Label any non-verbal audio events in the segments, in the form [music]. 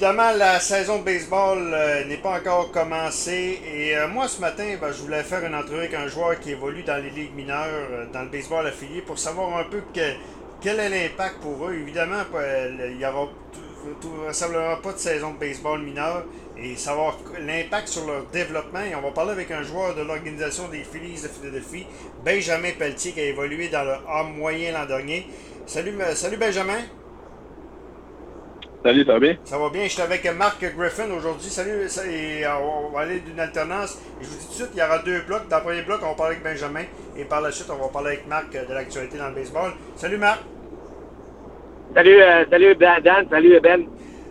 évidemment, la saison de baseball euh, n'est pas encore commencée. Et euh, moi, ce matin, ben, je voulais faire une entrevue avec un joueur qui évolue dans les ligues mineures, euh, dans le baseball affilié, pour savoir un peu que- quel est l'impact pour eux. Évidemment, il n'y aura tout, tout pas de saison de baseball mineur. Et savoir l'impact sur leur développement. Et on va parler avec un joueur de l'organisation des Phillies de Philadelphie, Benjamin Pelletier, qui a évolué dans le A moyen l'an dernier. Salut Benjamin. Salut, ça va bien? Ça va bien, je suis avec Marc Griffin aujourd'hui. Salut, et euh, on va aller d'une alternance. Et je vous dis tout de suite, il y aura deux blocs. Dans le premier bloc, on va parler avec Benjamin. Et par la suite, on va parler avec Marc euh, de l'actualité dans le baseball. Salut Marc. Salut, euh, salut Dan, Dan, salut Ben.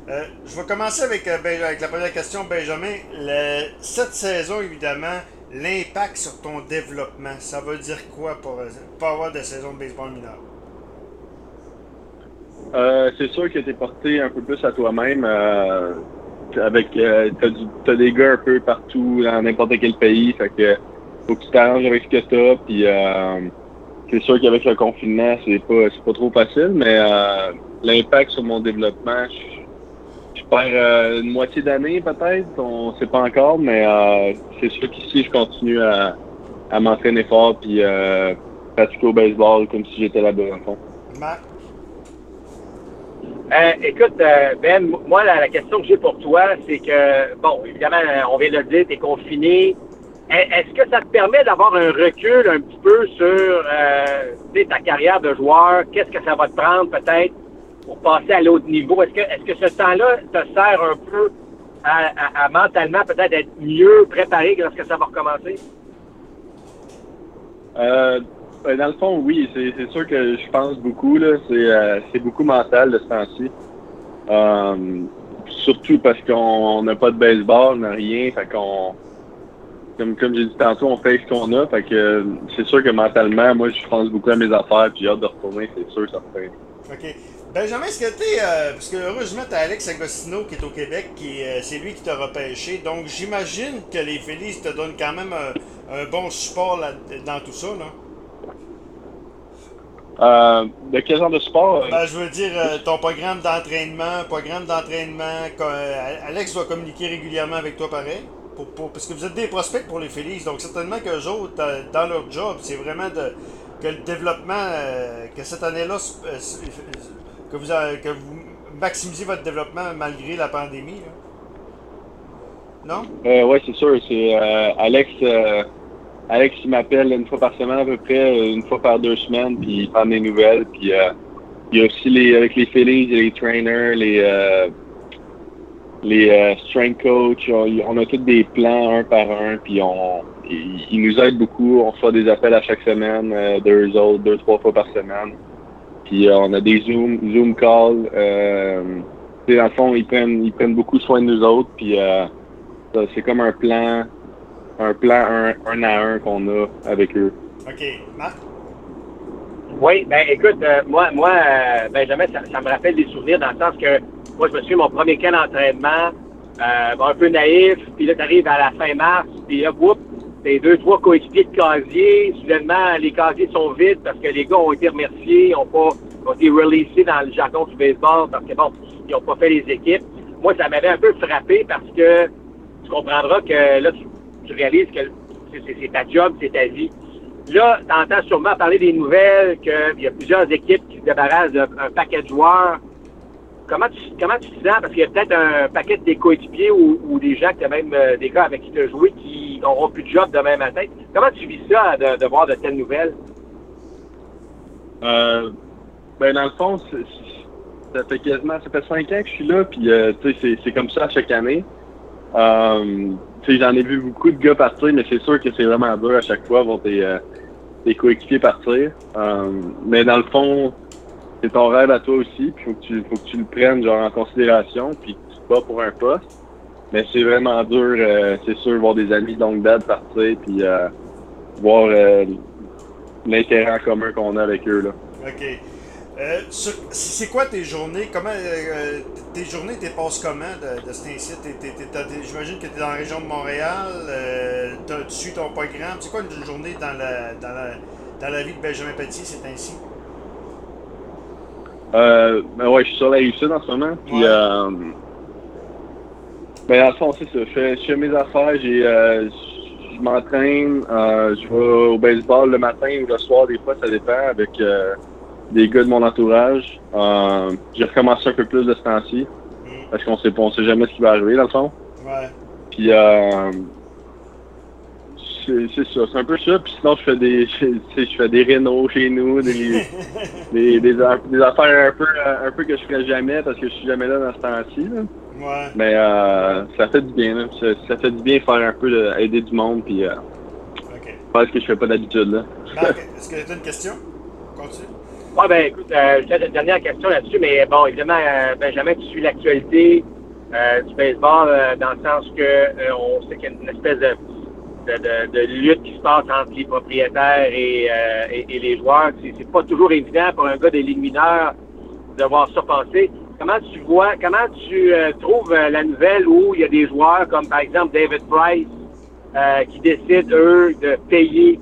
Euh, je vais commencer avec, euh, Ben- avec la première question, Benjamin. Le- cette saison, évidemment, l'impact sur ton développement, ça veut dire quoi pour euh, pas avoir de saison de baseball mineur? Euh, c'est sûr que tu es porté un peu plus à toi-même. euh, avec euh, t'as, des gars un peu partout dans n'importe quel pays. Fait que faut que tu t'arranges avec ce que t'as. Puis c'est sûr qu'avec le confinement, c'est pas c'est pas trop facile, mais l'impact sur mon développement, je, perds une moitié d'année peut-être. On sait pas encore, mais c'est sûr qu'ici je continue à, à m'entraîner fort puis pratiquer au baseball comme si j'étais là-bas le fond. Euh, écoute, euh, Ben, moi, la, question que j'ai pour toi, c'est que, bon, évidemment, on vient de le dire, tu es confiné. E- Est-ce que ça te permet d'avoir un recul un petit peu sur euh, ta carrière de joueur? Qu'est-ce que ça va te prendre peut-être pour passer à l'autre niveau? Est-ce que, est-ce que ce temps-là te sert un peu à, à- à mentalement peut-être être mieux préparé que lorsque ça va recommencer? Euh, dans le fond, oui, c'est sûr que je pense beaucoup. euh, c'est beaucoup mental de ce temps-ci. Euh, surtout parce qu'on n'a pas de baseball, on n'a rien. Fait qu'on, comme, j'ai dit tantôt, on fait ce qu'on a. Fait que c'est sûr que mentalement, moi, je pense beaucoup à mes affaires. Puis j'ai hâte de retourner, c'est sûr, ça fait. OK. Benjamin, est-ce que t'es. euh, parce que heureusement, t'as Alex Agostino qui est au Québec, euh, c'est lui qui t'a repêché. Donc j'imagine que les Phillies te donnent quand même un, bon support dans tout ça, non? Euh, de quel genre de sport? Ben, je veux dire, euh, ton programme d'entraînement, programme d'entraînement, euh, Alex doit communiquer régulièrement avec toi pareil. Pour, pour- parce que vous êtes des prospects pour les Phillies, donc certainement qu'eux autres, euh, dans leur job, c'est vraiment de, que le développement, euh, que cette année-là, euh, que vous, que vous maximisez votre développement malgré la pandémie. là. Non? Euh, ouais, c'est sûr. C'est euh, Alex. Alex, il m'appelle une fois par semaine à peu près, euh, une fois par deux semaines, puis il prend des nouvelles. Puis euh, il y a aussi les avec les Phillies, les trainers, les euh, les strength coach. On, a tous des plans un par un, puis on ils nous aident beaucoup. On reçoit des appels à chaque semaine, deux autres, deux trois fois par semaine. Puis on a des Zoom Zoom calls. Dans le fond, ils prennent ils prennent beaucoup soin de nous autres, puis C'est comme un plan, un plan un, un à un qu'on a avec eux. OK. Marc? Oui, ben écoute, euh, moi, moi euh, Benjamin, ça, ça me rappelle des souvenirs dans le sens que moi, je me souviens mon premier camp d'entraînement, euh, un peu naïf, puis là, tu arrives à la fin mars, puis là, whoop, t'es deux, trois coéquipiers de casier, soudainement, les casiers sont vides parce que les gars ont été remerciés, ont pas ont été releasés dans le jargon du baseball parce que bon, ils ont pas fait les équipes. Moi, ça m'avait un peu frappé parce que tu comprendras que là, tu, tu réalises que c'est- ta job, c'est ta vie. Là, tu entends sûrement parler des nouvelles, qu'il y a plusieurs équipes qui se débarrassent d'un un paquet de joueurs. Comment tu, comment tu sens? Parce qu'il y a peut-être un paquet de coéquipiers ou, des gens, que même euh, des gars avec qui tu as joué qui n'auront plus de job demain matin. Comment tu vis ça de, voir de telles nouvelles? Euh, ben dans le fond, ça fait quasiment, ça fait cinq ans que je suis là, puis euh, c'est- comme ça chaque année. Euh, sais, j'en ai vu beaucoup de gars partir, mais c'est sûr que c'est vraiment dur à chaque fois voir tes, euh, tes coéquipiers partir. Euh, mais dans le fond, c'est ton rêve à toi aussi, puis faut que tu, faut que tu le prennes genre en considération, puis que tu bats pour un poste. Mais c'est vraiment dur, euh, c'est sûr, voir des amis longue date partir, puis euh, voir euh, l'intérêt commun qu'on a avec eux là. Euh, c'est quoi tes journées? Comment euh, tes journées, t'es passes comment de, de ce temps-ci? T'es- t'es- t'es- t'as des- J'imagine que tu es dans la région de Montréal. Euh, t'as- tu suis ton programme. C'est quoi une journée dans la, dans la, dans la vie de Benjamin Petit, c'est ainsi? Euh, ben ouais, je suis sur la rive sud en ce moment. Puis Ouais. euh, Ben, le fond, c'est ça. Je fais, je fais mes affaires, j'ai, euh, je m'entraîne, euh, je vais au baseball le matin ou le soir, des fois, ça dépend, avec euh, des gars de mon entourage. Euh, j'ai recommencé un peu plus de ce temps-ci, Mm. parce qu'on sait, pas- on sait jamais ce qui va arriver, dans le fond. Ouais. Puis, euh, c'est ça, c'est un peu ça. Puis sinon, je fais des, [laughs] je, tu sais, je fais des rénaux chez nous, des, [laughs] des, des, affaires un peu, un peu que je ferais jamais parce que je suis jamais là dans ce temps-ci. là. Ouais. Mais euh, ça fait du bien, là. Ça, ça fait du bien faire un peu de, aider du monde puis euh, OK. faire ce que je fais pas d'habitude là. Marc, est-ce que tu as une question? Continue. Ouais, ben écoute, euh, j'ai une dernière question là-dessus, mais bon, évidemment, euh, Benjamin, tu suis l'actualité euh, du baseball euh, dans le sens que euh, on sait qu'il y a une espèce de, de, de- lutte qui se passe entre les propriétaires et, et, et les joueurs. C'est, pas toujours évident pour un gars des ligues mineures de voir ça passer. Comment tu vois, comment tu trouves la nouvelle où il y a des joueurs comme par exemple David Price qui décident, eux, de payer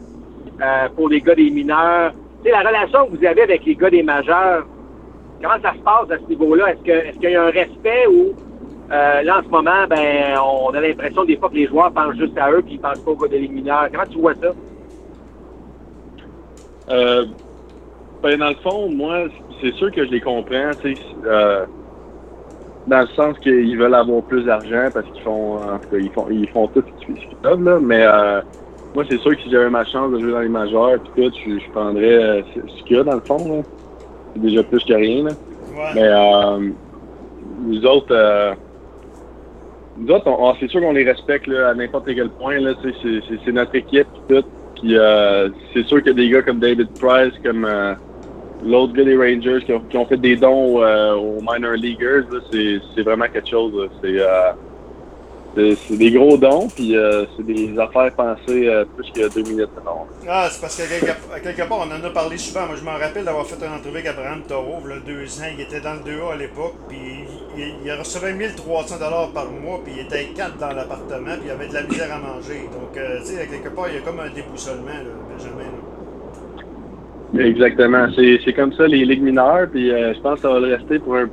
pour les gars des mineurs. Tu sais, la relation que vous avez avec les gars des majeurs, comment ça se passe à ce niveau-là? Est-ce qu'il y a un respect ou euh, là en ce moment, ben on a l'impression des fois que les joueurs pensent juste à eux puis ils pensent pas aux gars des ligues mineures. Comment tu vois ça? Euh, ben, dans le fond, moi, c'est sûr que je les comprends, tu sais, euh, dans le sens qu'ils veulent avoir plus d'argent parce qu'ils font, tout ils font, ils font tout ce qu'ils peuvent, là, mais euh, moi, c'est sûr que si j'avais ma chance de jouer dans les majeurs, puis tout, je, je prendrais euh, ce qu'il y a dans le fond, là. C'est déjà plus que rien, là. Ouais. Mais euh, nous autres, euh, nous autres, on, on- c'est sûr qu'on les respecte là, à n'importe quel point. Là, c'est, notre équipe pis tout. Puis euh, c'est sûr que des gars comme David Price, comme euh, l'autre gars des Rangers qui ont, qui ont fait des dons aux minor leaguers, là, c'est, vraiment quelque chose. C'est, euh, c'est, des gros dons, puis euh, c'est des affaires pensées euh, plus que deux minutes. Ah, c'est parce qu'à quelque, part, on en a parlé souvent. Moi, je m'en rappelle d'avoir fait une entrevue avec Abraham Taureau, il y a deux ans. Il était dans le 2A à l'époque, puis il, il recevait 1300 par mois, puis il était quatre dans l'appartement, puis il avait de la misère à manger. Donc, euh, tu sais, à quelque part, il y a comme un déboussolement, là, Benjamin. là. Exactement. C'est, c'est comme ça les ligues mineures, puis je pense que ça va le rester pour un,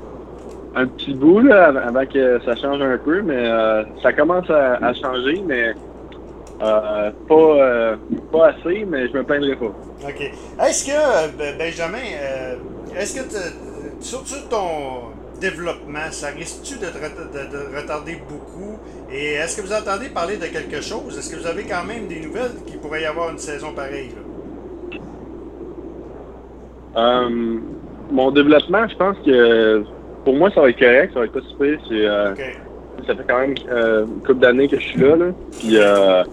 un petit bout là, av- avant que ça change un peu, mais euh, ça commence à, à changer, mais euh, pas, euh, pas assez, mais je me plaindrai pas. OK. Est-ce que, euh, Ben- Benjamin, euh, est-ce que, sur, sur ton développement, ça risque-tu de, de- de retarder beaucoup? Et est-ce que vous entendez parler de quelque chose? Est-ce que vous avez quand même des nouvelles qu'il pourrait y avoir une saison pareille? là? Mon développement, je pense que pour moi, ça va être correct, ça va être pas super. Euh, ça fait quand même euh, une couple d'années que je suis là, là. Puis euh,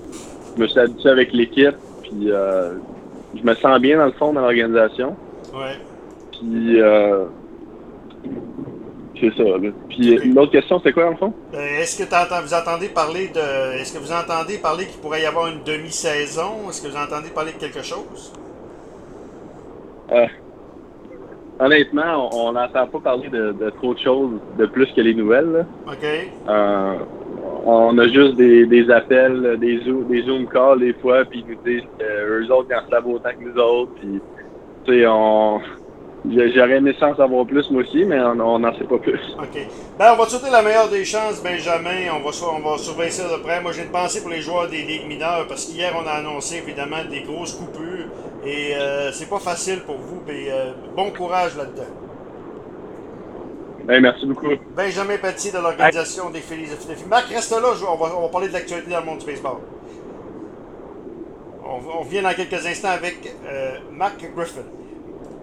je me suis habitué avec l'équipe, puis euh, je me sens bien dans le fond dans l'organisation. Ouais. Puis, c'est ça. Là. Puis, Ok. l'autre question, c'est quoi, dans le fond? Est-ce que vous entendez parler de. Est-ce que vous entendez parler qu'il pourrait y avoir une demi-saison? Est-ce que vous entendez parler de quelque chose? Honnêtement, on n'entend pas parler de, de trop de choses de plus que les nouvelles. là. OK. Euh, on a juste des, des appels, des Zoom, des Zoom calls des fois, puis ils nous disent qu'eux autres, ils en savent autant que nous autres. Puis, tu sais, on... J'aurais aimé ça en savoir plus, moi aussi, mais on n'en sait pas plus. OK. Ben, on va te souhaiter la meilleure des chances, Benjamin. On va, on va surveiller ça de près. Moi, j'ai une pensée pour les joueurs des ligues mineures parce qu'hier, on a annoncé évidemment des grosses coupures. Et euh, c'est pas facile pour vous. Mais euh, bon courage là-dedans. Ben, merci beaucoup. Benjamin Petit de l'organisation des Phillies de Philadelphie. Marc, reste là. on, va, on va parler de l'actualité dans le monde du baseball. On, on vient dans quelques instants avec euh, Marc Griffin.